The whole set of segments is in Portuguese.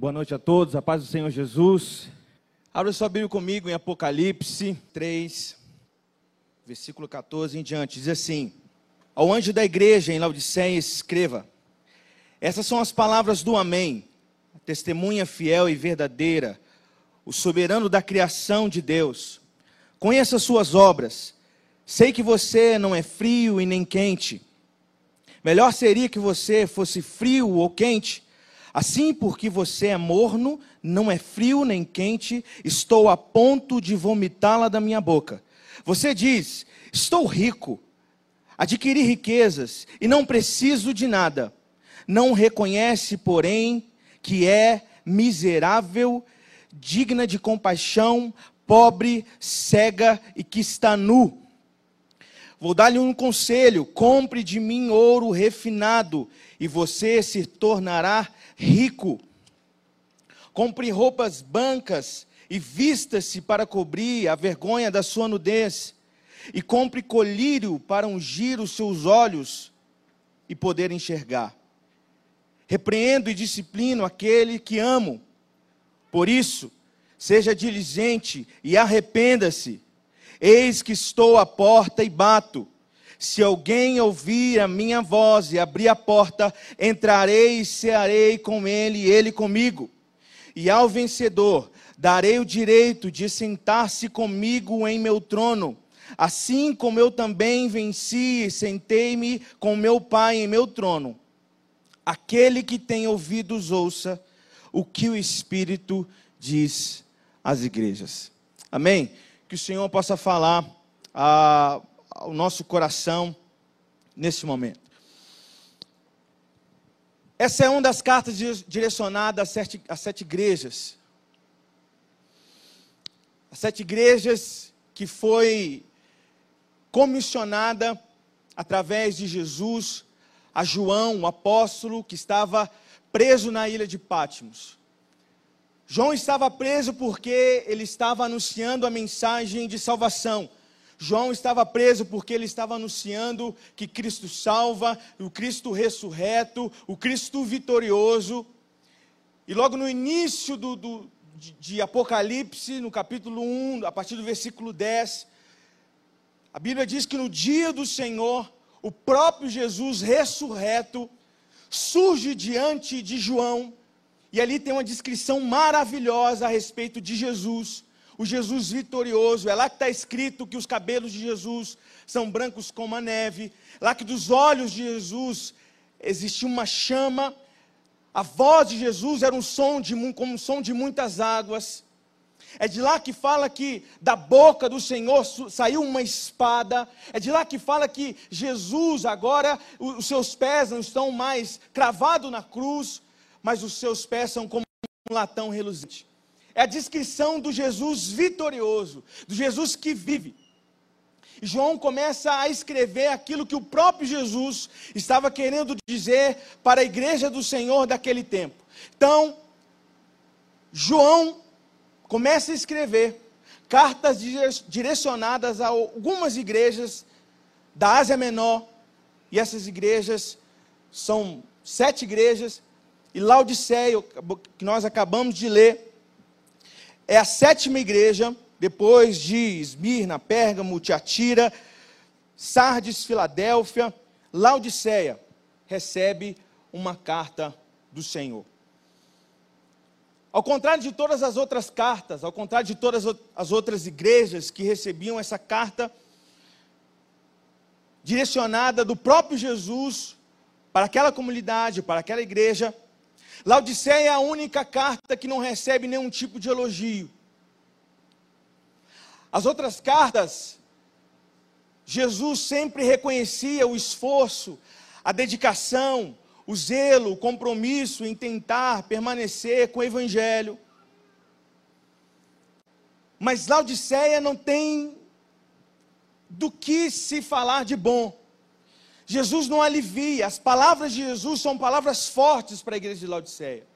Boa noite a todos, a paz do Senhor Jesus. Abra sua Bíblia comigo em Apocalipse 3, versículo 14 em diante. Diz assim: Ao anjo da igreja em Laodiceia, escreva: Essas são as palavras do Amém, a testemunha fiel e verdadeira, o soberano da criação de Deus. Conheça as suas obras. Sei que você não é frio e nem quente. Melhor seria que você fosse frio ou quente. Assim, porque você é morno, não é frio nem quente, estou a ponto de vomitá-la da minha boca. Você diz: Estou rico, adquiri riquezas e não preciso de nada. Não reconhece, porém, que é miserável, digna de compaixão, pobre, cega e que está nu. Vou dar-lhe um conselho: compre de mim ouro refinado, e você se tornará rico. Compre roupas brancas e vista-se para cobrir a vergonha da sua nudez. E compre colírio para ungir os seus olhos e poder enxergar. Repreendo e disciplino aquele que amo. Por isso, seja diligente e arrependa-se. Eis que estou à porta e bato. Se alguém ouvir a minha voz e abrir a porta, entrarei e cearei com ele e ele comigo. E ao vencedor darei o direito de sentar-se comigo em meu trono, assim como eu também venci e sentei-me com meu Pai em meu trono. Aquele que tem ouvidos, ouça o que o Espírito diz às igrejas. Amém? Que o Senhor possa falar a ao nosso coração nesse momento. Essa é uma das cartas direcionadas às sete, às sete igrejas. As sete igrejas que foi comissionada através de Jesus a João, o apóstolo, que estava preso na ilha de Pátimos. João estava preso porque ele estava anunciando a mensagem de salvação João estava preso porque ele estava anunciando que Cristo salva, o Cristo ressurreto, o Cristo vitorioso. E logo no início do, do de, de Apocalipse, no capítulo 1, a partir do versículo 10, a Bíblia diz que no dia do Senhor, o próprio Jesus ressurreto surge diante de João, e ali tem uma descrição maravilhosa a respeito de Jesus o Jesus vitorioso. É lá que está escrito que os cabelos de Jesus são brancos como a neve. Lá que dos olhos de Jesus existia uma chama. A voz de Jesus era um som de, como um som de muitas águas. É de lá que fala que da boca do Senhor saiu uma espada. É de lá que fala que Jesus agora, os seus pés não estão mais cravados na cruz, mas os seus pés são como um latão reluzente é a descrição do Jesus vitorioso, do Jesus que vive. João começa a escrever aquilo que o próprio Jesus estava querendo dizer para a igreja do Senhor daquele tempo. Então, João começa a escrever cartas direcionadas a algumas igrejas da Ásia Menor, e essas igrejas são sete igrejas, e Laodiceia, que nós acabamos de ler, é a sétima igreja, depois de Esmirna, Pérgamo, Tiatira, Sardes, Filadélfia, Laodiceia, recebe uma carta do Senhor. Ao contrário de todas as outras cartas, ao contrário de todas as outras igrejas que recebiam essa carta, direcionada do próprio Jesus para aquela comunidade, para aquela igreja, Laodiceia é a única carta que não recebe nenhum tipo de elogio. As outras cartas, Jesus sempre reconhecia o esforço, a dedicação, o zelo, o compromisso em tentar permanecer com o Evangelho. Mas Laodiceia não tem do que se falar de bom. Jesus não alivia, as palavras de Jesus são palavras fortes para a igreja de Laodiceia.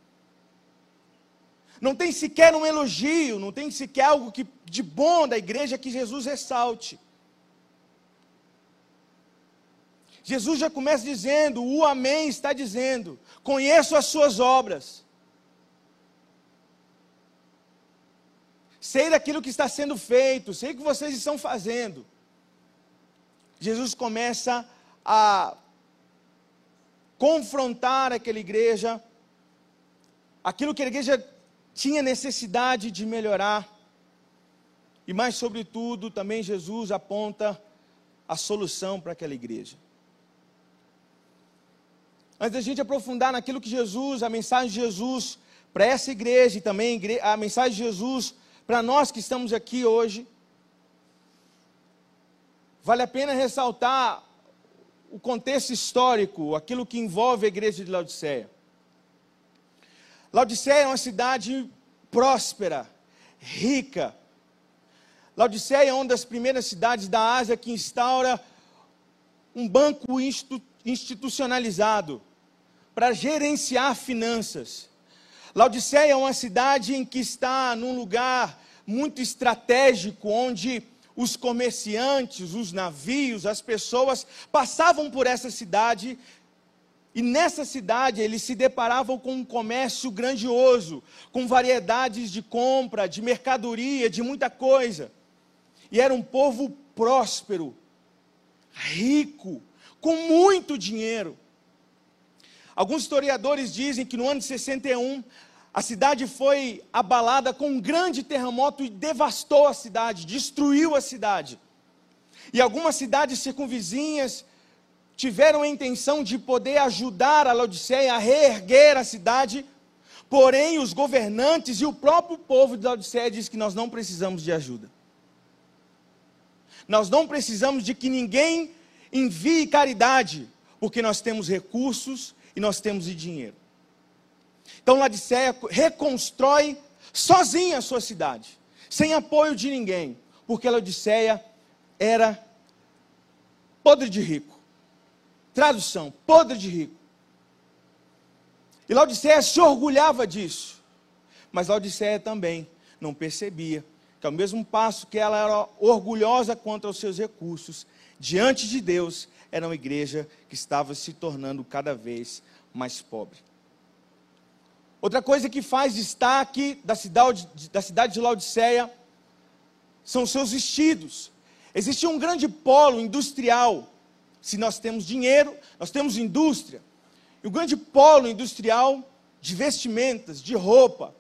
Não tem sequer um elogio, não tem sequer algo que, de bom da igreja que Jesus ressalte. Jesus já começa dizendo, o Amém está dizendo: conheço as suas obras. sei daquilo que está sendo feito, sei o que vocês estão fazendo. Jesus começa a confrontar aquela igreja, aquilo que a igreja tinha necessidade de melhorar. E mais sobretudo, também Jesus aponta a solução para aquela igreja. Antes da gente aprofundar naquilo que Jesus, a mensagem de Jesus para essa igreja e também a mensagem de Jesus para nós que estamos aqui hoje, vale a pena ressaltar o contexto histórico, aquilo que envolve a igreja de Laodiceia. Laodiceia é uma cidade próspera, rica. Laodiceia é uma das primeiras cidades da Ásia que instaura um banco institucionalizado para gerenciar finanças. Laodiceia é uma cidade em que está num lugar muito estratégico, onde os comerciantes, os navios, as pessoas passavam por essa cidade e nessa cidade eles se deparavam com um comércio grandioso, com variedades de compra, de mercadoria, de muita coisa. E era um povo próspero, rico, com muito dinheiro. Alguns historiadores dizem que no ano de 61 a cidade foi abalada com um grande terremoto e devastou a cidade, destruiu a cidade. E algumas cidades circunvizinhas tiveram a intenção de poder ajudar a Laodiceia a reerguer a cidade, porém os governantes e o próprio povo de Laodiceia diz que nós não precisamos de ajuda. Nós não precisamos de que ninguém envie caridade, porque nós temos recursos e nós temos dinheiro. Então Laodiceia reconstrói sozinha a sua cidade, sem apoio de ninguém, porque Laodiceia era podre de rico. Tradução: podre de rico. E Laodiceia se orgulhava disso. Mas Laodiceia também não percebia que, ao mesmo passo que ela era orgulhosa quanto aos seus recursos, diante de Deus, era uma igreja que estava se tornando cada vez mais pobre. Outra coisa que faz destaque da cidade, da cidade de Laodiceia são seus vestidos. Existia um grande polo industrial se nós temos dinheiro, nós temos indústria. E o grande polo industrial de vestimentas, de roupa,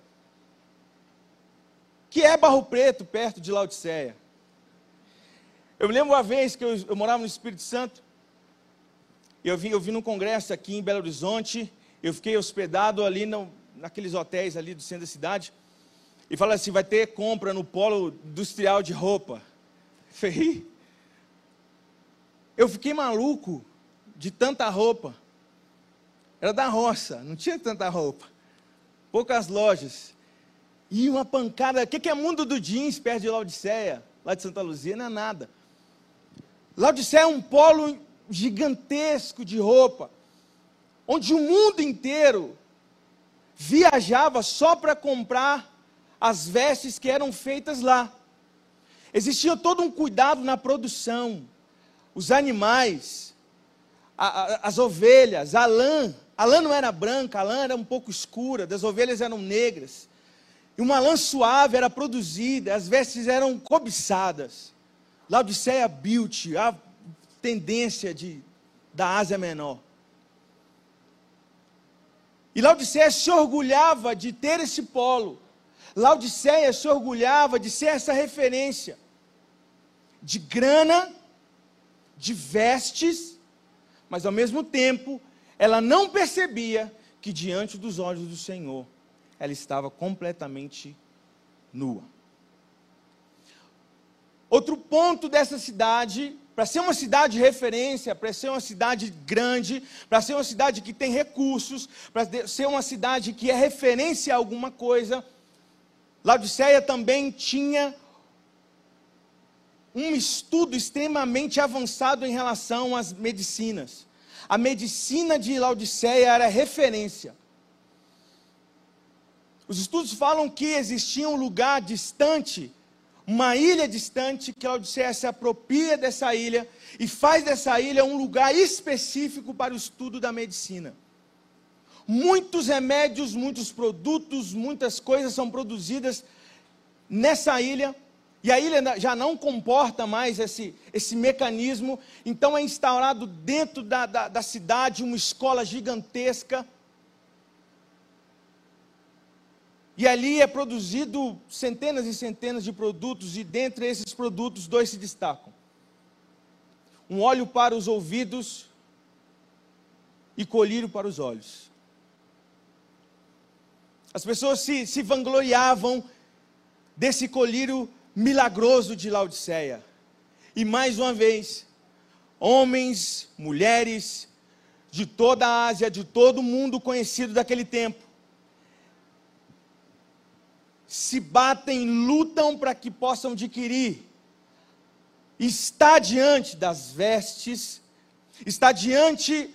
que é Barro Preto, perto de Laodiceia. Eu me lembro uma vez que eu, eu morava no Espírito Santo, eu vim, eu vim num congresso aqui em Belo Horizonte, eu fiquei hospedado ali no, naqueles hotéis ali do centro da cidade, e fala assim, vai ter compra no polo industrial de roupa. Falei, eu fiquei maluco de tanta roupa. Era da roça, não tinha tanta roupa. Poucas lojas. E uma pancada. O que é mundo do jeans perto de Laodiceia? Lá de Santa Luzia não é nada. Laodiceia é um polo gigantesco de roupa. Onde o mundo inteiro viajava só para comprar as vestes que eram feitas lá. Existia todo um cuidado na produção os animais, a, a, as ovelhas, a lã. A lã não era branca, a lã era um pouco escura, das ovelhas eram negras. E uma lã suave era produzida, as vestes eram cobiçadas. Laodiceia Beauty, a tendência de, da Ásia Menor. E Laodiceia se orgulhava de ter esse polo. Laodiceia se orgulhava de ser essa referência de grana de vestes, mas ao mesmo tempo ela não percebia que diante dos olhos do Senhor ela estava completamente nua. Outro ponto dessa cidade, para ser uma cidade de referência, para ser uma cidade grande, para ser uma cidade que tem recursos, para ser uma cidade que é referência a alguma coisa, Laodiceia também tinha um estudo extremamente avançado em relação às medicinas. A medicina de Laodiceia era referência. Os estudos falam que existia um lugar distante, uma ilha distante, que Laodiceia se apropria dessa ilha e faz dessa ilha um lugar específico para o estudo da medicina. Muitos remédios, muitos produtos, muitas coisas são produzidas nessa ilha, e a ilha já não comporta mais esse, esse mecanismo, então é instaurado dentro da, da, da cidade uma escola gigantesca. E ali é produzido centenas e centenas de produtos, e dentre esses produtos, dois se destacam: um óleo para os ouvidos e colírio para os olhos. As pessoas se, se vangloriavam desse colírio milagroso de Laodiceia. E mais uma vez, homens, mulheres de toda a Ásia, de todo o mundo conhecido daquele tempo, se batem, lutam para que possam adquirir. Está diante das vestes, está diante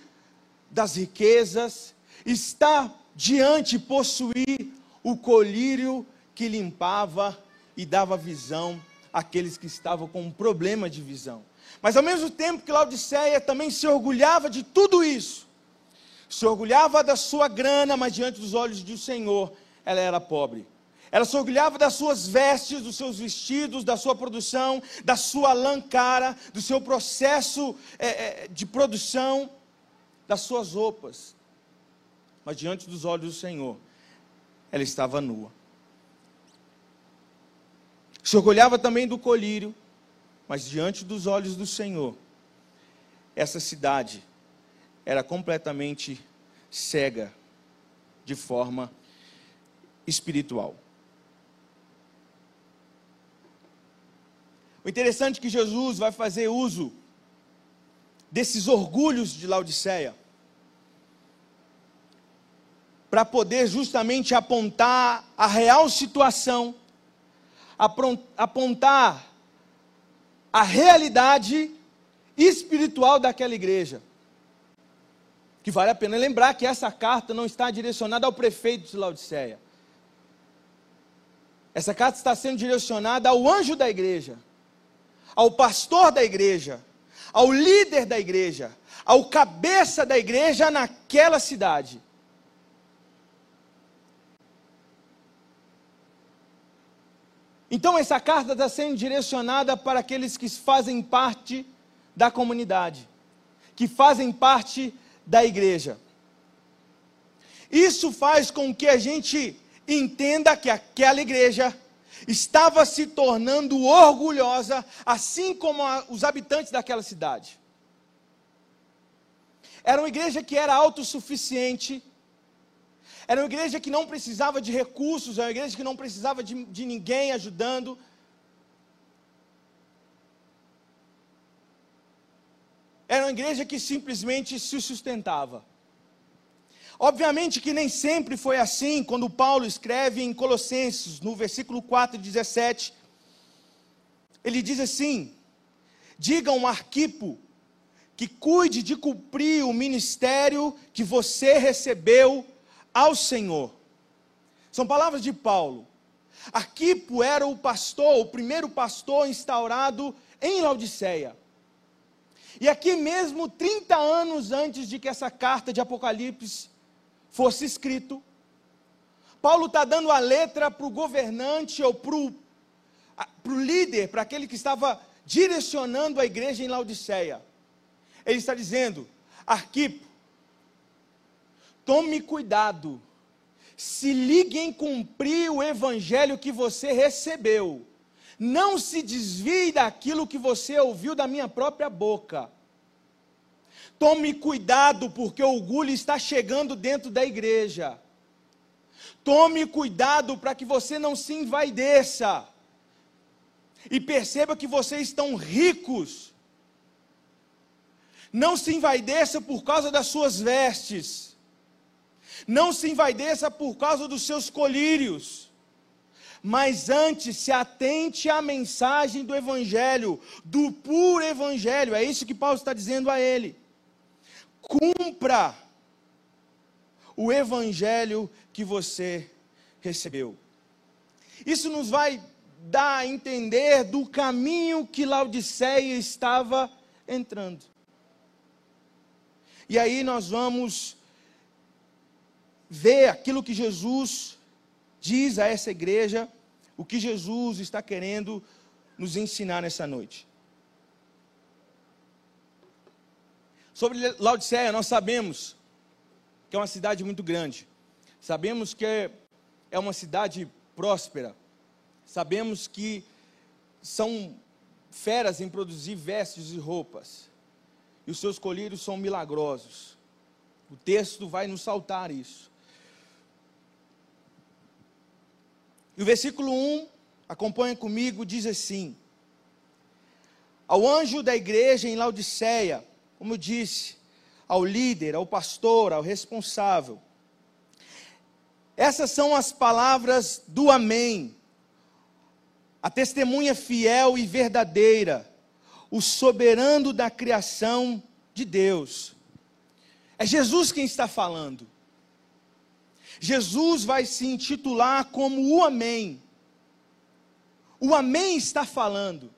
das riquezas, está diante possuir o colírio que limpava e dava visão àqueles que estavam com um problema de visão. Mas ao mesmo tempo que Laodiceia também se orgulhava de tudo isso, se orgulhava da sua grana, mas diante dos olhos do Senhor, ela era pobre. Ela se orgulhava das suas vestes, dos seus vestidos, da sua produção, da sua lã cara, do seu processo é, é, de produção, das suas roupas. Mas diante dos olhos do Senhor, ela estava nua. Se orgulhava também do colírio, mas diante dos olhos do Senhor, essa cidade era completamente cega de forma espiritual. O interessante é que Jesus vai fazer uso desses orgulhos de Laodiceia para poder justamente apontar a real situação, apontar a realidade espiritual daquela igreja. Que vale a pena lembrar que essa carta não está direcionada ao prefeito de Laodiceia. Essa carta está sendo direcionada ao anjo da igreja ao pastor da igreja, ao líder da igreja, ao cabeça da igreja naquela cidade. Então, essa carta está sendo direcionada para aqueles que fazem parte da comunidade, que fazem parte da igreja. Isso faz com que a gente entenda que aquela igreja estava se tornando orgulhosa, assim como a, os habitantes daquela cidade. Era uma igreja que era autossuficiente, era uma igreja que não precisava de recursos, era uma igreja que não precisava de, de ninguém ajudando. Era uma igreja que simplesmente se sustentava. Obviamente que nem sempre foi assim, quando Paulo escreve em Colossenses, no versículo 4, 17, ele diz assim: Digam a Arquipo que cuide de cumprir o ministério que você recebeu ao Senhor. São palavras de Paulo. Arquipo era o pastor, o primeiro pastor instaurado em Laodiceia. E aqui mesmo, 30 anos antes de que essa carta de Apocalipse fosse escrito. Paulo está dando a letra para o governante ou para o líder, para aquele que estava direcionando a igreja em Laodiceia. Ele está dizendo: Arquipo, tome cuidado, se ligue em cumprir o evangelho que você recebeu. Não se desvie daquilo que você ouviu da minha própria boca. Tome cuidado, porque o orgulho está chegando dentro da igreja. Tome cuidado para que você não se envaideça. E perceba que vocês estão ricos. Não se envaideça por causa das suas vestes. Não se envaideça por causa dos seus colírios. Mas antes se atente à mensagem do Evangelho, do puro Evangelho. É isso que Paulo está dizendo a ele cumpra o evangelho que você recebeu. Isso nos vai dar a entender do caminho que Laodiceia estava entrando. E aí nós vamos ver aquilo que Jesus diz a essa igreja, o que Jesus está querendo nos ensinar nessa noite. Sobre Laodiceia, nós sabemos que é uma cidade muito grande. Sabemos que é uma cidade próspera. Sabemos que são feras em produzir vestes e roupas. E os seus colírios são milagrosos. O texto vai nos saltar isso. E o versículo 1, acompanha comigo, diz assim: Ao anjo da igreja em Laodiceia, como eu disse, ao líder, ao pastor, ao responsável. Essas são as palavras do Amém, a testemunha fiel e verdadeira, o soberano da criação de Deus. É Jesus quem está falando. Jesus vai se intitular como o Amém. O Amém está falando.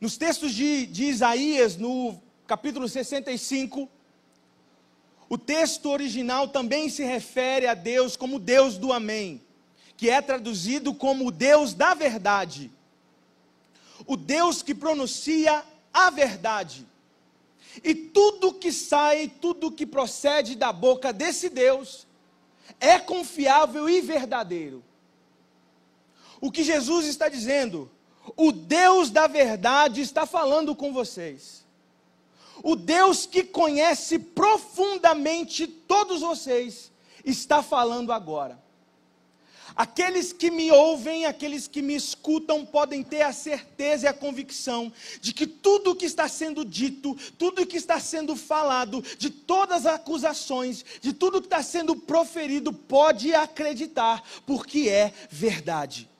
Nos textos de, de Isaías, no capítulo 65, o texto original também se refere a Deus como Deus do Amém, que é traduzido como o Deus da verdade. O Deus que pronuncia a verdade. E tudo que sai, tudo que procede da boca desse Deus é confiável e verdadeiro. O que Jesus está dizendo o Deus da verdade está falando com vocês. O Deus que conhece profundamente todos vocês está falando agora. Aqueles que me ouvem, aqueles que me escutam, podem ter a certeza e a convicção de que tudo o que está sendo dito, tudo o que está sendo falado, de todas as acusações, de tudo que está sendo proferido, pode acreditar, porque é verdade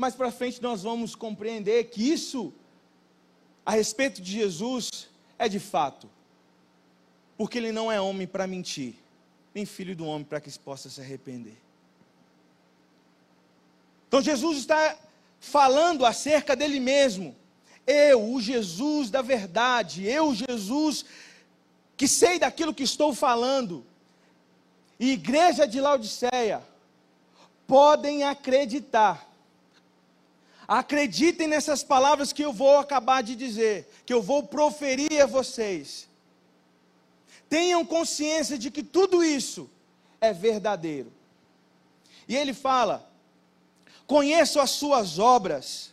mais para frente nós vamos compreender que isso, a respeito de Jesus, é de fato. Porque ele não é homem para mentir, nem filho do homem para que possa se arrepender. Então Jesus está falando acerca dele mesmo. Eu, o Jesus da verdade, eu, Jesus, que sei daquilo que estou falando. E igreja de Laodiceia, podem acreditar Acreditem nessas palavras que eu vou acabar de dizer, que eu vou proferir a vocês. Tenham consciência de que tudo isso é verdadeiro. E ele fala: Conheço as suas obras,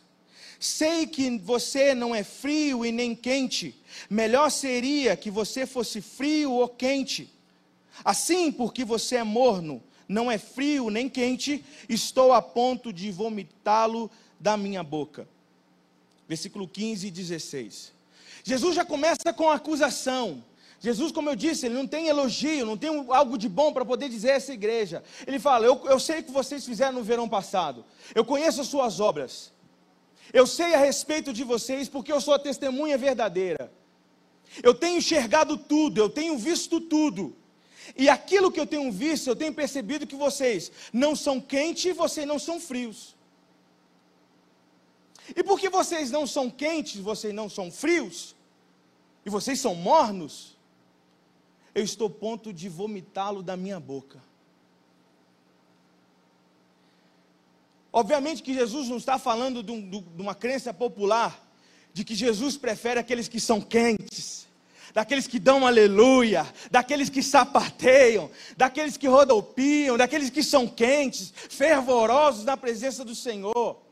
sei que você não é frio e nem quente. Melhor seria que você fosse frio ou quente. Assim, porque você é morno, não é frio nem quente, estou a ponto de vomitá-lo da minha boca. Versículo 15 e 16. Jesus já começa com a acusação. Jesus, como eu disse, ele não tem elogio, não tem algo de bom para poder dizer a essa igreja. Ele fala: eu, eu sei o que vocês fizeram no verão passado, eu conheço as suas obras, eu sei a respeito de vocês porque eu sou a testemunha verdadeira. Eu tenho enxergado tudo, eu tenho visto tudo. E aquilo que eu tenho visto, eu tenho percebido que vocês não são quentes e vocês não são frios. E porque vocês não são quentes, vocês não são frios, e vocês são mornos, eu estou a ponto de vomitá-lo da minha boca. Obviamente que Jesus não está falando de, um, de uma crença popular, de que Jesus prefere aqueles que são quentes, daqueles que dão aleluia, daqueles que sapateiam, daqueles que rodopiam, daqueles que são quentes, fervorosos na presença do Senhor.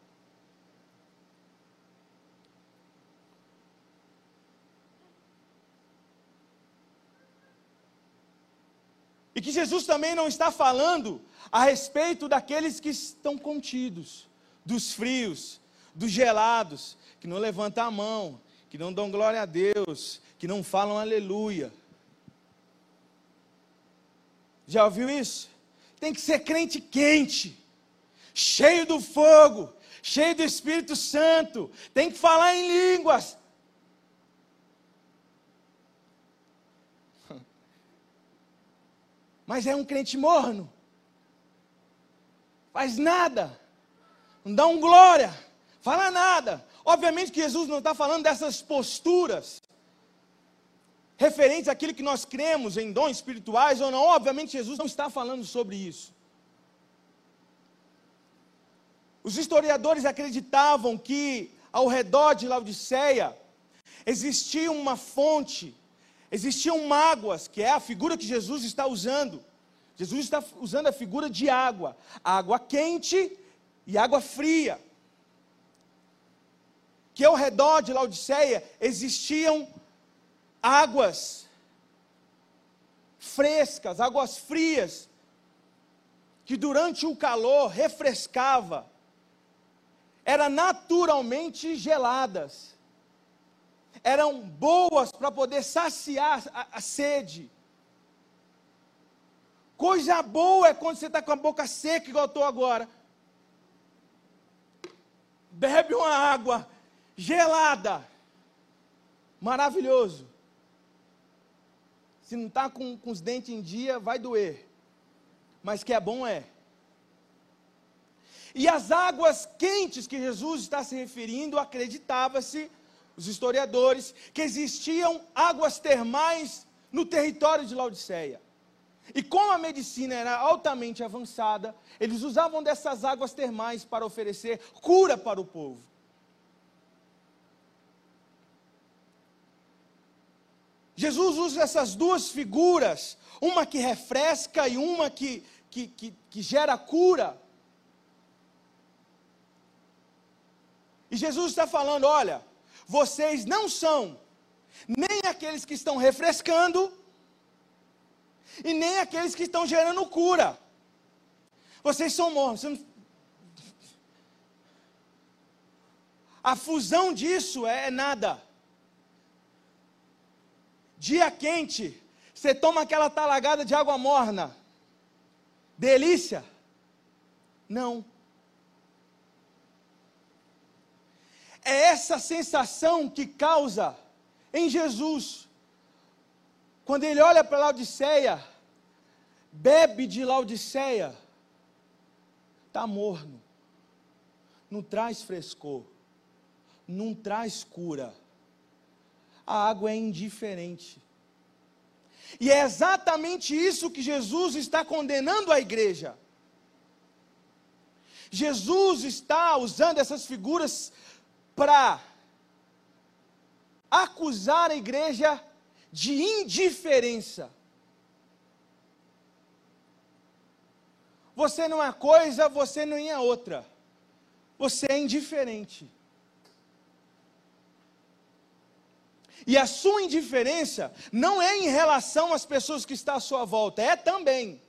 E que Jesus também não está falando a respeito daqueles que estão contidos, dos frios, dos gelados, que não levantam a mão, que não dão glória a Deus, que não falam aleluia. Já ouviu isso? Tem que ser crente quente, cheio do fogo, cheio do Espírito Santo, tem que falar em línguas, mas é um crente morno. Faz nada. Não dá um glória. Fala nada. Obviamente que Jesus não está falando dessas posturas referentes àquilo que nós cremos em dons espirituais ou não. Obviamente Jesus não está falando sobre isso. Os historiadores acreditavam que ao redor de Laodiceia existia uma fonte, existiam mágoas, que é a figura que Jesus está usando. Jesus está usando a figura de água, água quente e água fria. Que ao redor de Laodiceia existiam águas frescas, águas frias, que durante o calor refrescava, eram naturalmente geladas, eram boas para poder saciar a, a sede. Coisa boa é quando você está com a boca seca, igual estou agora. Bebe uma água gelada. Maravilhoso. Se não está com, com os dentes em dia, vai doer. Mas que é bom é. E as águas quentes que Jesus está se referindo, acreditava-se, os historiadores, que existiam águas termais no território de Laodiceia. E como a medicina era altamente avançada, eles usavam dessas águas termais para oferecer cura para o povo. Jesus usa essas duas figuras, uma que refresca e uma que, que, que, que gera cura. E Jesus está falando: olha, vocês não são nem aqueles que estão refrescando, e nem aqueles que estão gerando cura. Vocês são mortos. A fusão disso é nada. Dia quente, você toma aquela talagada de água morna. Delícia? Não. É essa sensação que causa em Jesus, quando ele olha para Laodiceia, bebe de Laodiceia, está morno, não traz frescor, não traz cura a água é indiferente. E é exatamente isso que Jesus está condenando a igreja. Jesus está usando essas figuras para acusar a igreja de indiferença. Você não é coisa, você não é outra. Você é indiferente. E a sua indiferença não é em relação às pessoas que estão à sua volta, é também.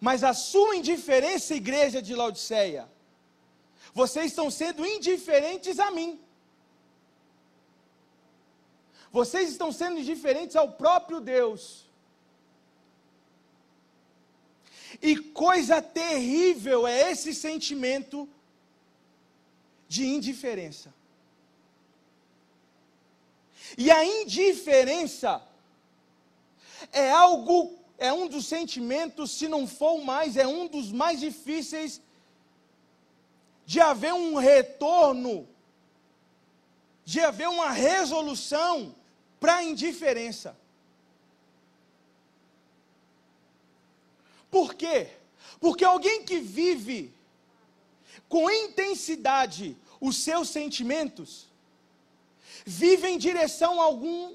Mas a sua indiferença, igreja de Laodiceia, vocês estão sendo indiferentes a mim. Vocês estão sendo indiferentes ao próprio Deus. E coisa terrível é esse sentimento de indiferença. E a indiferença é algo, é um dos sentimentos, se não for mais, é um dos mais difíceis de haver um retorno, de haver uma resolução para a indiferença. Por quê? Porque alguém que vive com intensidade os seus sentimentos, vive em direção a algum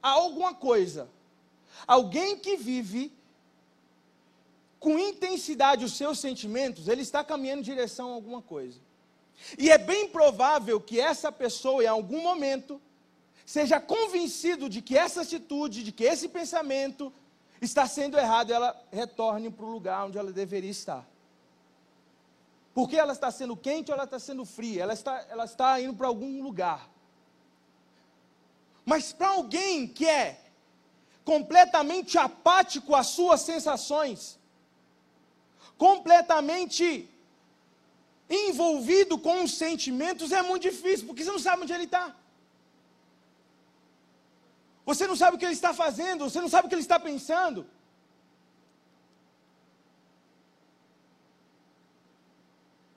a alguma coisa. Alguém que vive com intensidade os seus sentimentos, ele está caminhando em direção a alguma coisa. E é bem provável que essa pessoa, em algum momento, seja convencido de que essa atitude, de que esse pensamento está sendo errado, ela retorne para o lugar onde ela deveria estar. Porque ela está sendo quente ou ela está sendo fria? Ela está, ela está indo para algum lugar. Mas para alguém que é completamente apático às suas sensações, completamente envolvido com os sentimentos, é muito difícil, porque você não sabe onde ele está. Você não sabe o que ele está fazendo, você não sabe o que ele está pensando.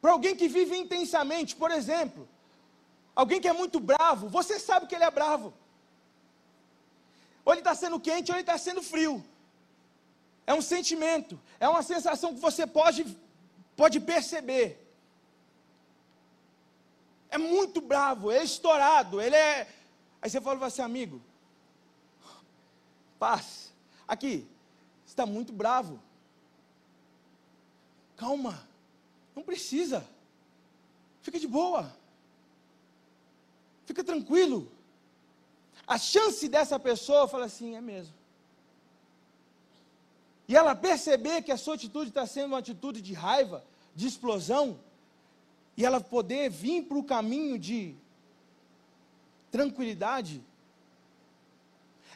Para alguém que vive intensamente, por exemplo, alguém que é muito bravo, você sabe que ele é bravo. Ou ele está sendo quente ou ele está sendo frio. É um sentimento, é uma sensação que você pode pode perceber. É muito bravo, é estourado, ele é. Aí você fala assim, amigo, paz. Aqui, está muito bravo. Calma, não precisa. Fica de boa. Fica tranquilo. A chance dessa pessoa falar assim, é mesmo. E ela perceber que a sua atitude está sendo uma atitude de raiva, de explosão, e ela poder vir para o caminho de tranquilidade,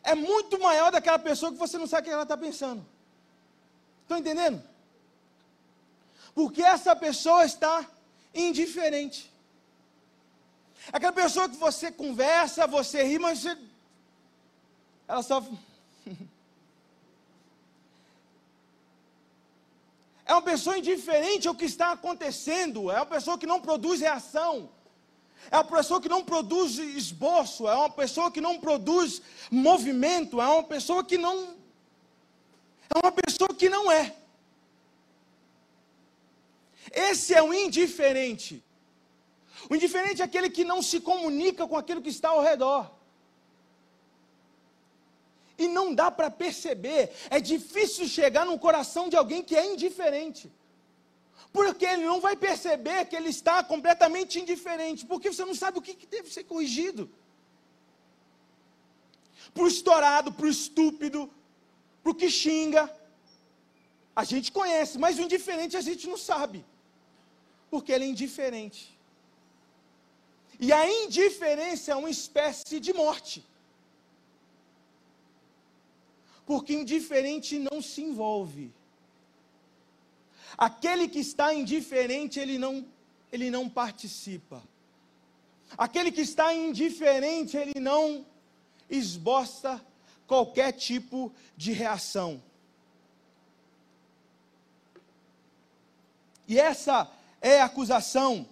é muito maior daquela pessoa que você não sabe o que ela está pensando. Estão entendendo? Porque essa pessoa está indiferente. Aquela pessoa que você conversa, você ri, mas você, ela só. É uma pessoa indiferente ao que está acontecendo, é uma pessoa que não produz reação, é uma pessoa que não produz esboço, é uma pessoa que não produz movimento, é uma pessoa que não. É uma pessoa que não é. Esse é o indiferente. O indiferente é aquele que não se comunica com aquilo que está ao redor. E não dá para perceber, é difícil chegar no coração de alguém que é indiferente. Porque ele não vai perceber que ele está completamente indiferente, porque você não sabe o que, que deve ser corrigido. Para o estourado, para o estúpido, para o que xinga, a gente conhece, mas o indiferente a gente não sabe, porque ele é indiferente. E a indiferença é uma espécie de morte. Porque indiferente não se envolve. Aquele que está indiferente, ele não, ele não participa. Aquele que está indiferente, ele não esboça qualquer tipo de reação. E essa é a acusação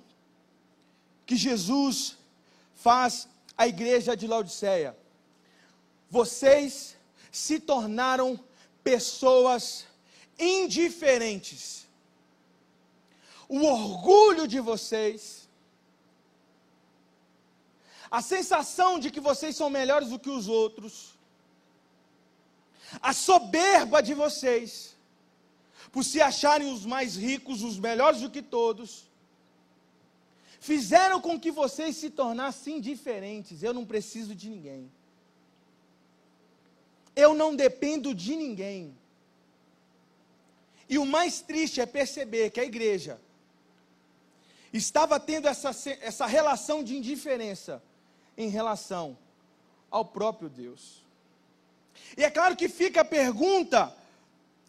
que Jesus faz à igreja de Laodiceia. Vocês se tornaram pessoas indiferentes. O orgulho de vocês, a sensação de que vocês são melhores do que os outros, a soberba de vocês, por se acharem os mais ricos, os melhores do que todos, fizeram com que vocês se tornassem diferentes. Eu não preciso de ninguém. Eu não dependo de ninguém. E o mais triste é perceber que a igreja estava tendo essa, essa relação de indiferença em relação ao próprio Deus. E é claro que fica a pergunta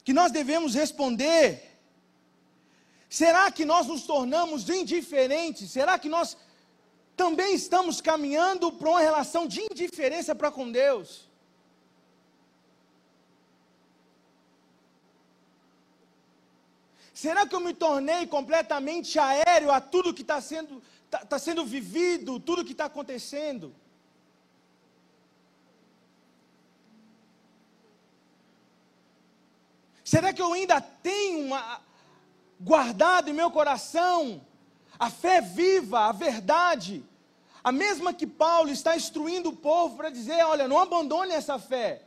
que nós devemos responder Será que nós nos tornamos indiferentes? Será que nós também estamos caminhando para uma relação de indiferença para com Deus? Será que eu me tornei completamente aéreo a tudo que está sendo, tá, tá sendo vivido, tudo que está acontecendo? Será que eu ainda tenho uma, guardado em meu coração a fé viva, a verdade, a mesma que Paulo está instruindo o povo para dizer: olha, não abandone essa fé.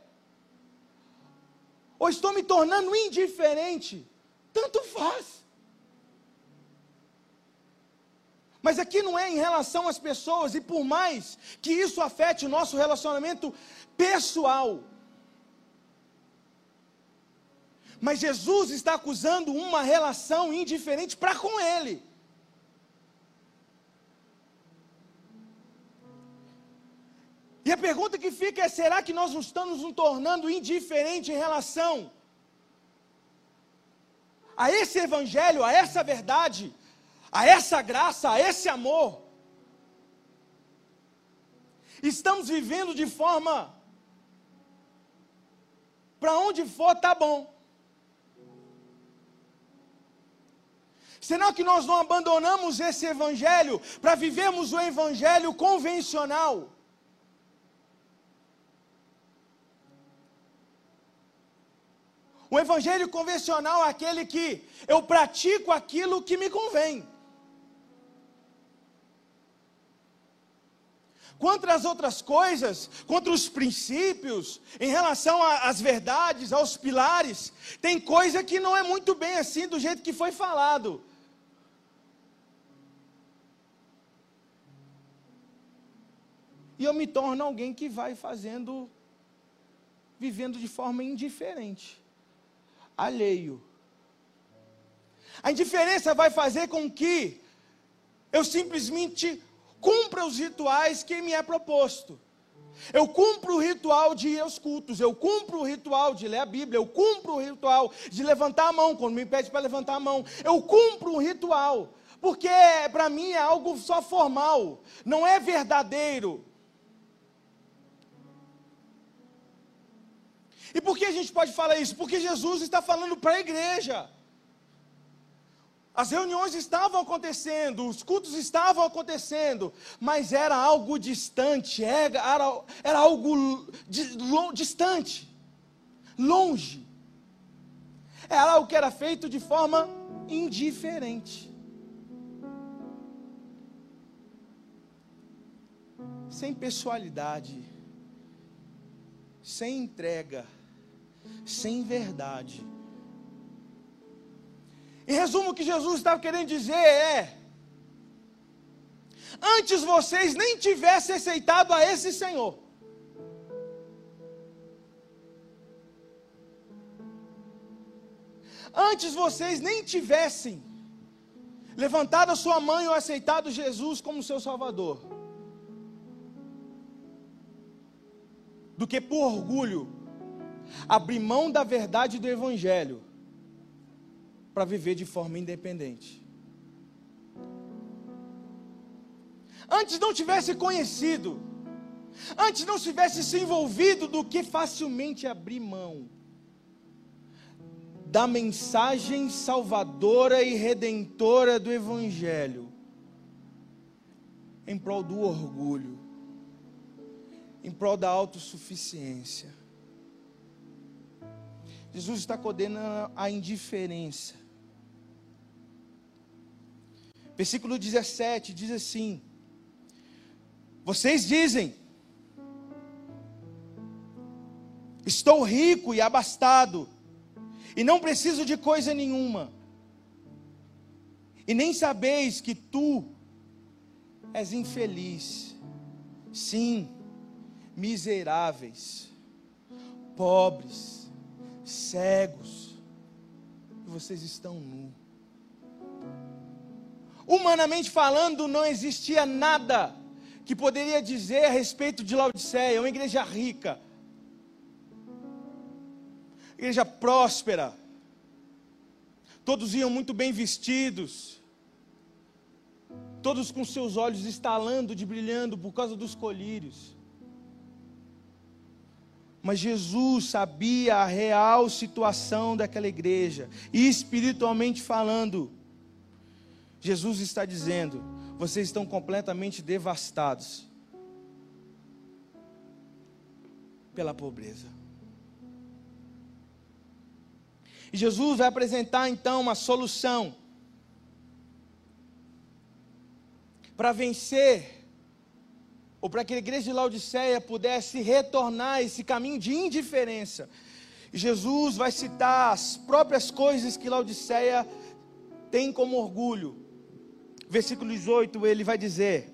Ou estou me tornando indiferente, tanto faz. Mas aqui não é em relação às pessoas, e por mais que isso afete o nosso relacionamento pessoal, Mas Jesus está acusando uma relação indiferente para com ele. E a pergunta que fica é: será que nós não estamos nos tornando indiferentes em relação a esse evangelho, a essa verdade, a essa graça, a esse amor? Estamos vivendo de forma para onde for tá bom. Será que nós não abandonamos esse evangelho para vivermos o evangelho convencional? O evangelho convencional é aquele que eu pratico aquilo que me convém. Contra as outras coisas, contra os princípios, em relação às verdades, aos pilares, tem coisa que não é muito bem assim do jeito que foi falado. E eu me torno alguém que vai fazendo, vivendo de forma indiferente alheio. A indiferença vai fazer com que eu simplesmente cumpra os rituais que me é proposto. Eu cumpro o ritual de ir aos cultos, eu cumpro o ritual de ler a Bíblia, eu cumpro o ritual de levantar a mão quando me pede para levantar a mão. Eu cumpro o ritual, porque para mim é algo só formal, não é verdadeiro. E por que a gente pode falar isso? Porque Jesus está falando para a igreja. As reuniões estavam acontecendo, os cultos estavam acontecendo, mas era algo distante, era, era, algo distante, longe. Era algo que era feito de forma indiferente. Sem pessoalidade, sem entrega sem verdade. Em resumo, o que Jesus estava querendo dizer é: antes vocês nem tivessem aceitado a esse Senhor, antes vocês nem tivessem levantado a sua mãe ou aceitado Jesus como seu Salvador, do que por orgulho abrir mão da verdade do Evangelho para viver de forma independente. Antes não tivesse conhecido, antes não tivesse se envolvido do que facilmente abrir mão da mensagem salvadora e redentora do Evangelho, em prol do orgulho, em prol da autossuficiência. Jesus está condenando a indiferença. Versículo 17 diz assim: Vocês dizem, estou rico e abastado, e não preciso de coisa nenhuma, e nem sabeis que tu és infeliz, sim, miseráveis, pobres, cegos, e vocês estão nu. Humanamente falando, não existia nada que poderia dizer a respeito de Laodiceia, uma igreja rica, igreja próspera, todos iam muito bem vestidos, todos com seus olhos estalando de brilhando por causa dos colírios. Mas Jesus sabia a real situação daquela igreja, e espiritualmente falando, Jesus está dizendo: vocês estão completamente devastados pela pobreza. E Jesus vai apresentar então uma solução para vencer ou para que a igreja de Laodiceia pudesse retornar esse caminho de indiferença. Jesus vai citar as próprias coisas que Laodiceia tem como orgulho. Versículo 18, ele vai dizer: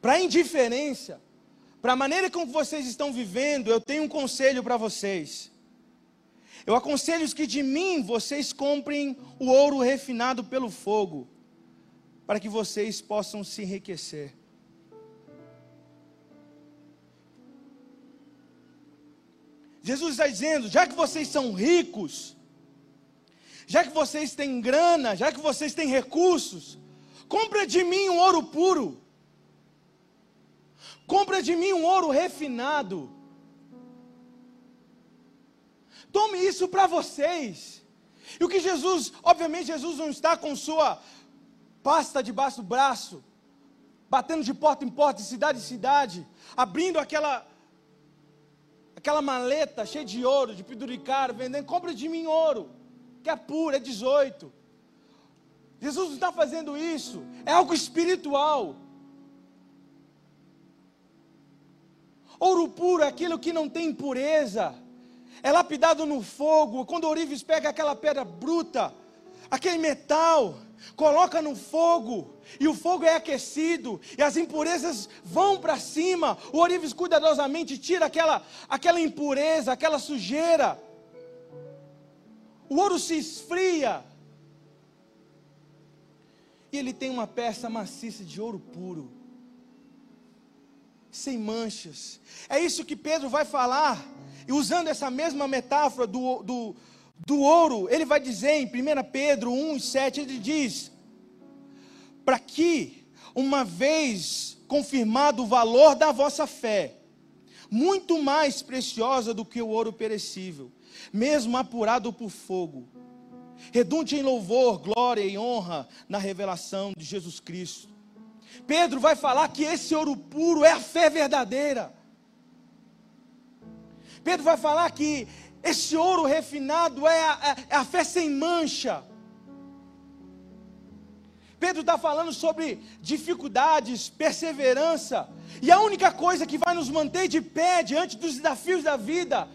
para a indiferença, para a maneira como vocês estão vivendo, eu tenho um conselho para vocês. Eu aconselho que de mim vocês comprem o ouro refinado pelo fogo, para que vocês possam se enriquecer. Jesus está dizendo: já que vocês são ricos, já que vocês têm grana, já que vocês têm recursos, compra de mim um ouro puro, compra de mim um ouro refinado. Tome isso para vocês. E o que Jesus, obviamente, Jesus não está com sua pasta debaixo do braço, batendo de porta em porta, de cidade em cidade, abrindo aquela aquela maleta cheia de ouro, de penduricário, vendendo, compra de mim ouro, que é puro, é 18. Jesus não está fazendo isso, é algo espiritual. Ouro puro é aquilo que não tem impureza, é lapidado no fogo. Quando o ourives pega aquela pedra bruta, aquele metal, coloca no fogo, e o fogo é aquecido, e as impurezas vão para cima. O ourives cuidadosamente tira aquela, aquela impureza, aquela sujeira. O ouro se esfria, e ele tem uma peça maciça de ouro puro sem manchas. É isso que Pedro vai falar, e usando essa mesma metáfora do, do, do ouro, ele vai dizer em 1 Pedro 1, 7, ele diz: para que, uma vez confirmado o valor da vossa fé, muito mais preciosa do que o ouro perecível, mesmo apurado por fogo, redunde em louvor, glória e honra na revelação de Jesus Cristo Pedro vai falar que esse ouro puro é a fé verdadeira. Pedro vai falar que esse ouro refinado é a, é a fé sem mancha. Pedro está falando sobre dificuldades, perseverança, e a única coisa que vai nos manter de pé diante dos desafios da vida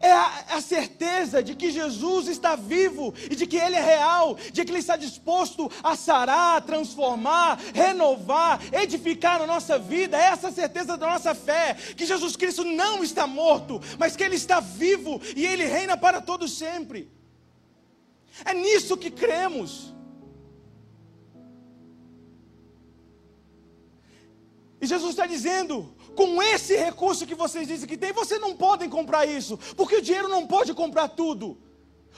é a, a, certeza de que Jesus está vivo e de que Ele é real, de que Ele está disposto a sarar, transformar, renovar, edificar a nossa vida. É essa certeza da nossa fé, que Jesus Cristo não está morto, mas que Ele está vivo e Ele reina para todo sempre. É nisso que cremos. E Jesus está dizendo: com esse recurso que vocês dizem que tem, vocês não podem comprar isso, porque o dinheiro não pode comprar tudo.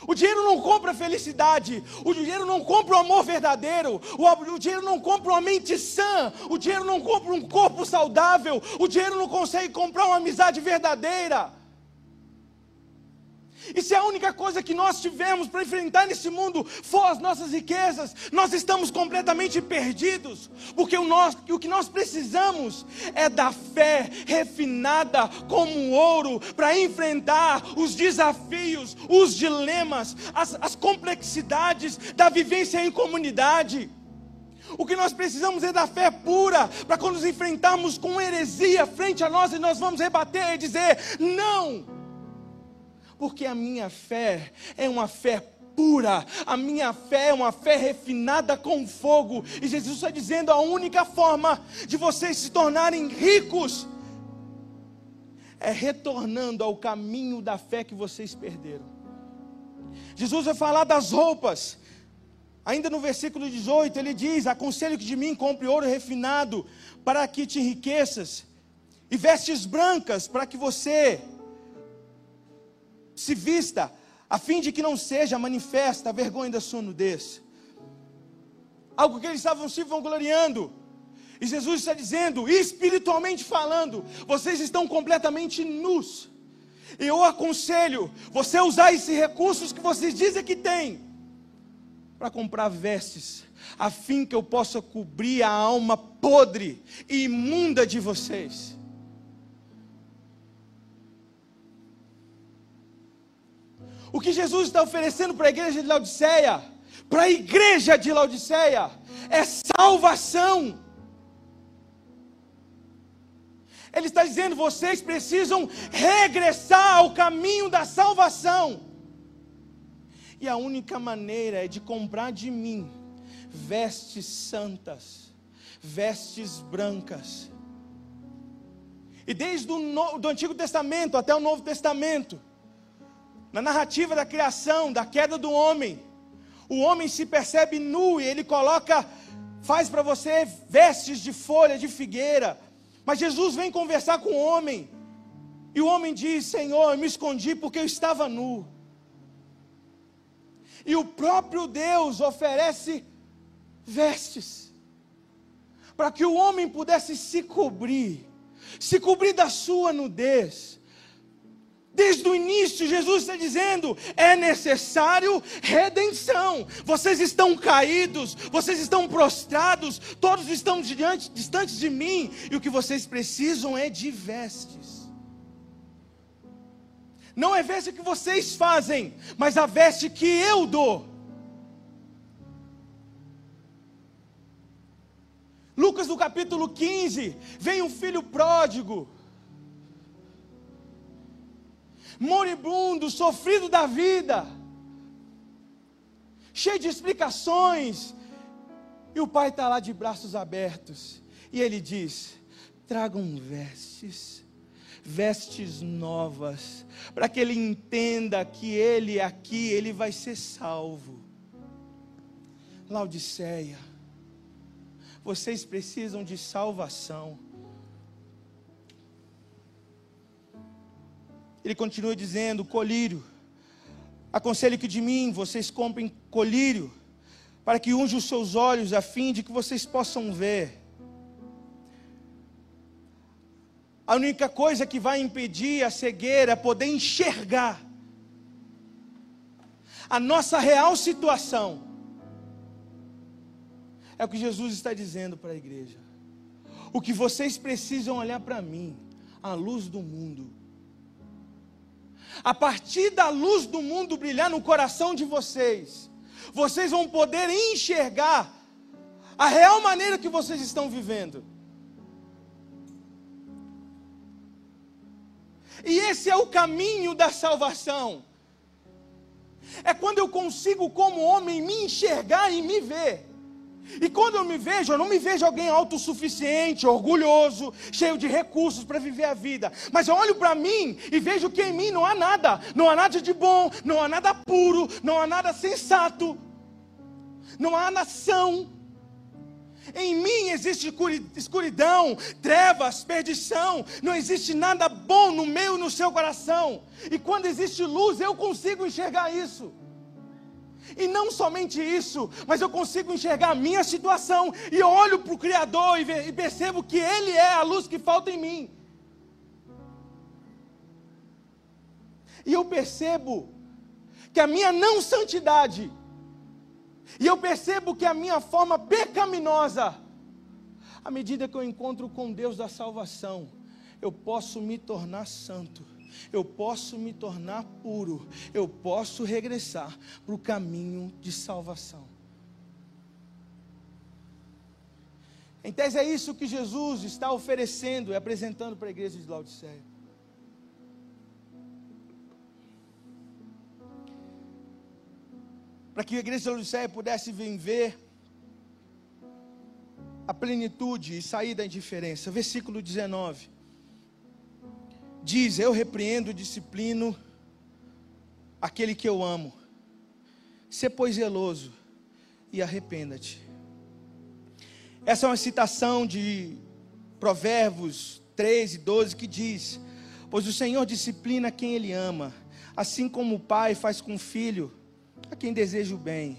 O dinheiro não compra felicidade, o dinheiro não compra o amor verdadeiro, o, o, dinheiro não compra uma mente sã, o dinheiro não compra um corpo saudável, o dinheiro não consegue comprar uma amizade verdadeira. E se a única coisa que nós tivemos para enfrentar nesse mundo. For as nossas riquezas, nós estamos completamente perdidos, porque o, o que nós precisamos é da fé refinada como ouro para enfrentar os desafios, os dilemas, as, as complexidades da vivência em comunidade. O que nós precisamos é da fé pura, para quando nos enfrentarmos com heresia frente a nós, e nós vamos rebater e dizer: não porque a minha fé é uma fé pura, a minha fé é uma fé refinada com fogo, e Jesus está dizendo: a única forma de vocês se tornarem ricos é retornando ao caminho da fé que vocês perderam. Jesus vai falar das roupas, ainda no versículo 18, ele diz: Aconselho que de mim compre ouro refinado, para que te enriqueças, e vestes brancas, para que você se vista, a fim de que não seja manifesta a vergonha da sua nudez. Algo que eles estavam se vangloriando. E Jesus está dizendo, espiritualmente falando, vocês estão completamente nus. E eu aconselho você usar esses recursos que vocês dizem que tem para comprar vestes, a fim que eu possa cobrir a alma podre e imunda de vocês. O que Jesus está oferecendo para a igreja de Laodiceia, para a igreja de Laodiceia, é salvação. Ele está dizendo: vocês precisam regressar ao caminho da salvação. E a única maneira é de comprar de mim vestes santas, vestes brancas. E desde o no, do Antigo Testamento até o Novo Testamento, na narrativa da criação, da queda do homem, o homem se percebe nu e ele coloca, faz para você vestes de folha de figueira. Mas Jesus vem conversar com o homem, e o homem diz: Senhor, eu me escondi porque eu estava nu. E o próprio Deus oferece vestes, para que o homem pudesse se cobrir, se cobrir da sua nudez Desde o início, Jesus está dizendo: é necessário redenção. Vocês estão caídos, vocês estão prostrados, todos estão diante, distantes de mim, e o que vocês precisam é de vestes. Não é veste que vocês fazem, mas a veste que eu dou. Lucas no capítulo 15, vem um filho pródigo, moribundo, sofrido da vida, cheio de explicações, e o pai está lá de braços abertos, e ele diz: tragam vestes, vestes novas, para que ele entenda que ele aqui, ele vai ser salvo. Laodiceia, vocês precisam de salvação. Ele continua dizendo: colírio, aconselho que de mim vocês comprem colírio, para que unja os seus olhos, a fim de que vocês possam ver. A única coisa que vai impedir a cegueira é poder enxergar a nossa real situação é o que Jesus está dizendo para a igreja. O que vocês precisam olhar para mim, a luz do mundo. A partir da luz do mundo brilhar no coração de vocês, vocês vão poder enxergar a real maneira que vocês estão vivendo. E esse é o caminho da salvação. É quando eu consigo, como homem, me enxergar e me ver. E quando eu me vejo, eu não me vejo alguém autossuficiente, orgulhoso, cheio de recursos para viver a vida. Mas eu olho para mim e vejo que em mim não há nada. Não há nada de bom, não há nada puro, não há nada sensato. Não há nação. Em mim existe escuridão, trevas, perdição. Não existe nada bom no meu e no seu coração. E quando existe luz, eu consigo enxergar isso. E não somente isso, mas eu consigo enxergar a minha situação e olho para o Criador e, e percebo que Ele é a luz que falta em mim. E eu percebo que a minha não santidade, e eu percebo que a minha forma pecaminosa, à medida que eu encontro com Deus da salvação, eu posso me tornar santo eu posso me tornar puro, eu posso regressar para o caminho de salvação. Em tese, é isso que Jesus está oferecendo e apresentando para a igreja de Laodiceia. Para que a igreja de Laodiceia pudesse ver a plenitude e sair da indiferença. Versículo 19 diz: Eu repreendo, disciplino aquele que eu amo. Se pois zeloso e arrependa-te. Essa é uma citação de Provérbios 13, 12 que diz: Pois o Senhor disciplina quem Ele ama, assim como o pai faz com o filho, a quem deseja o bem.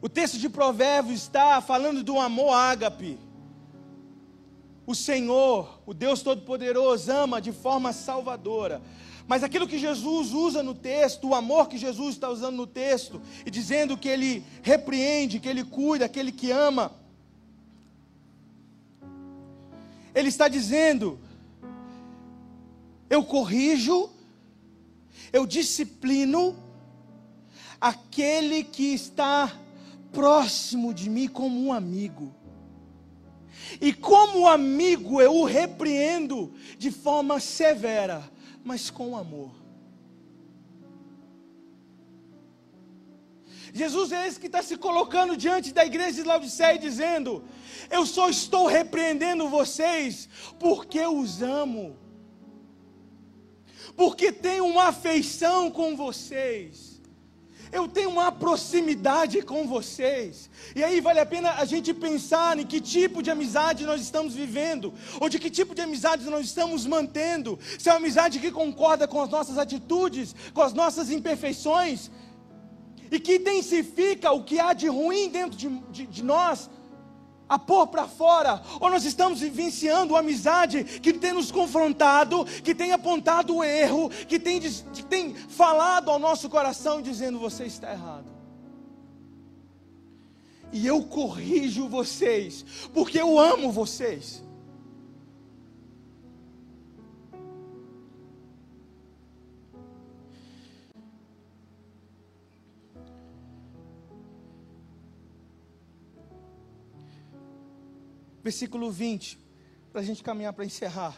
O texto de Provérbios está falando do amor ágape o Senhor, o Deus Todo-Poderoso, ama de forma salvadora. Mas aquilo que Jesus usa no texto, o amor que Jesus está usando no texto, e dizendo que Ele repreende, que Ele cuida, aquele que ama, Ele está dizendo: eu corrijo, eu disciplino aquele que está próximo de mim como um amigo. E como amigo, eu o repreendo de forma severa, mas com amor. Jesus é esse que está se colocando diante da igreja de Laodiceia dizendo: Eu só estou repreendendo vocês porque os amo, porque tenho uma afeição com vocês eu tenho uma proximidade com vocês. E aí vale a pena a gente pensar em que tipo de amizade nós estamos vivendo, ou de que tipo de amizade nós estamos mantendo. Se é uma amizade que concorda com as nossas atitudes, com as nossas imperfeições, e que intensifica o que há de ruim dentro de, de, de nós, a pôr para fora, ou nós estamos vivenciando uma amizade que tem nos confrontado, que tem apontado o erro, que tem, que tem falado ao nosso coração dizendo: você está errado. E eu corrijo vocês, porque eu amo vocês. Versículo 20, para a gente caminhar para encerrar.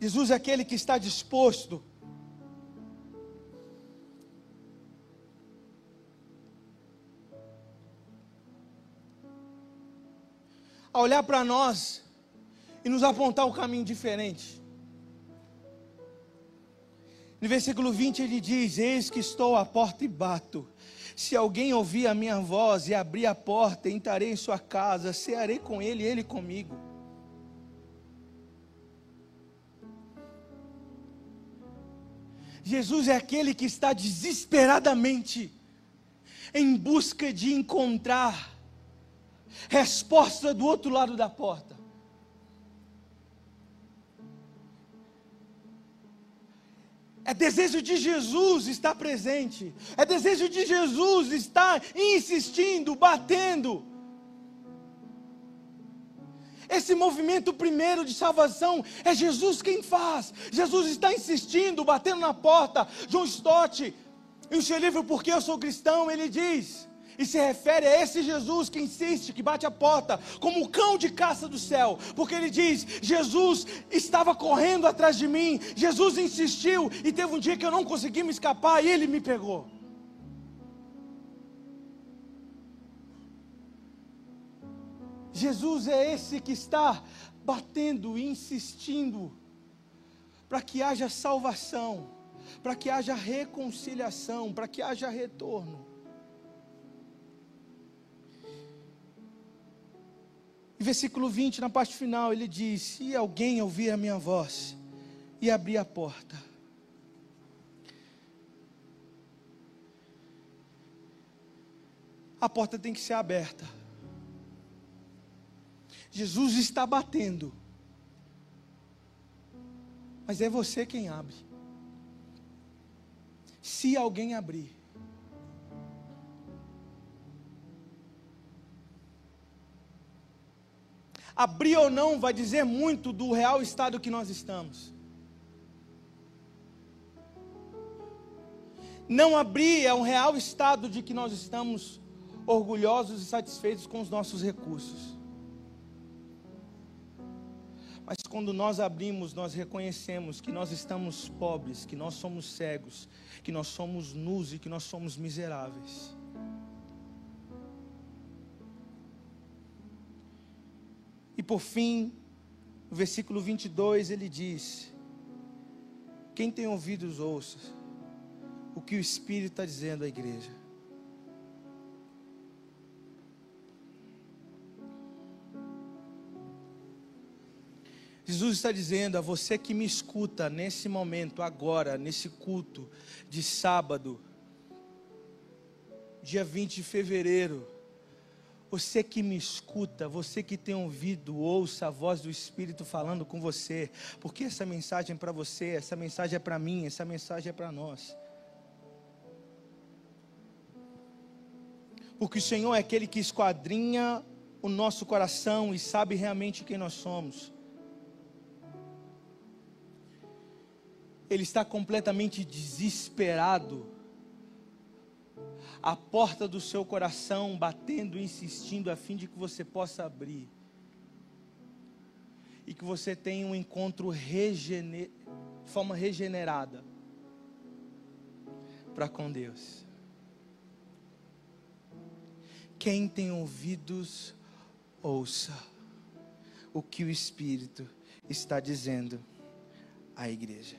Jesus é aquele que está disposto a olhar para nós e nos apontar um caminho diferente. No versículo 20 ele diz: Eis que estou à porta e bato. Se alguém ouvir a minha voz e abrir a porta, entrarei em sua casa, cearei com ele e ele comigo. Jesus é aquele que está desesperadamente em busca de encontrar resposta do outro lado da porta. É desejo de Jesus estar presente. É desejo de Jesus estar insistindo, batendo. Esse movimento primeiro de salvação é Jesus quem faz. Jesus está insistindo, batendo na porta. John Stott, em seu livro Porque Eu Sou Cristão, ele diz: e se refere a esse Jesus que insiste, que bate a porta, como o cão de caça do céu, porque ele diz: Jesus estava correndo atrás de mim, Jesus insistiu, e teve um dia que eu não consegui me escapar, e ele me pegou. Jesus é esse que está batendo e insistindo para que haja salvação, para que haja reconciliação, para que haja retorno. E versículo 20, na parte final, ele diz: Se alguém ouvir a minha voz e abrir a porta, a porta tem que ser aberta. Jesus está batendo, mas é você quem abre. Se alguém abrir, abrir ou não vai dizer muito do real estado que nós estamos. Não abrir é um real estado de que nós estamos orgulhosos e satisfeitos com os nossos recursos. Mas quando nós abrimos, nós reconhecemos que nós estamos pobres, que nós somos cegos, que nós somos nus e que nós somos miseráveis. Por fim, no versículo 22 ele diz: Quem tem ouvidos, ouça o que o Espírito está dizendo à igreja. Jesus está dizendo a você que me escuta nesse momento, agora, nesse culto de sábado, dia 20 de fevereiro, você que me escuta, você que tem ouvido, ouça a voz do Espírito falando com você, porque essa mensagem é para você, essa mensagem é para mim, essa mensagem é para nós. Porque o Senhor é aquele que esquadrinha o nosso coração e sabe realmente quem nós somos. Ele está completamente desesperado a porta do seu coração batendo, insistindo, a fim de que você possa abrir. E que você tenha um encontro regener... de forma regenerada para com Deus. Quem tem ouvidos, ouça o que o Espírito está dizendo à igreja.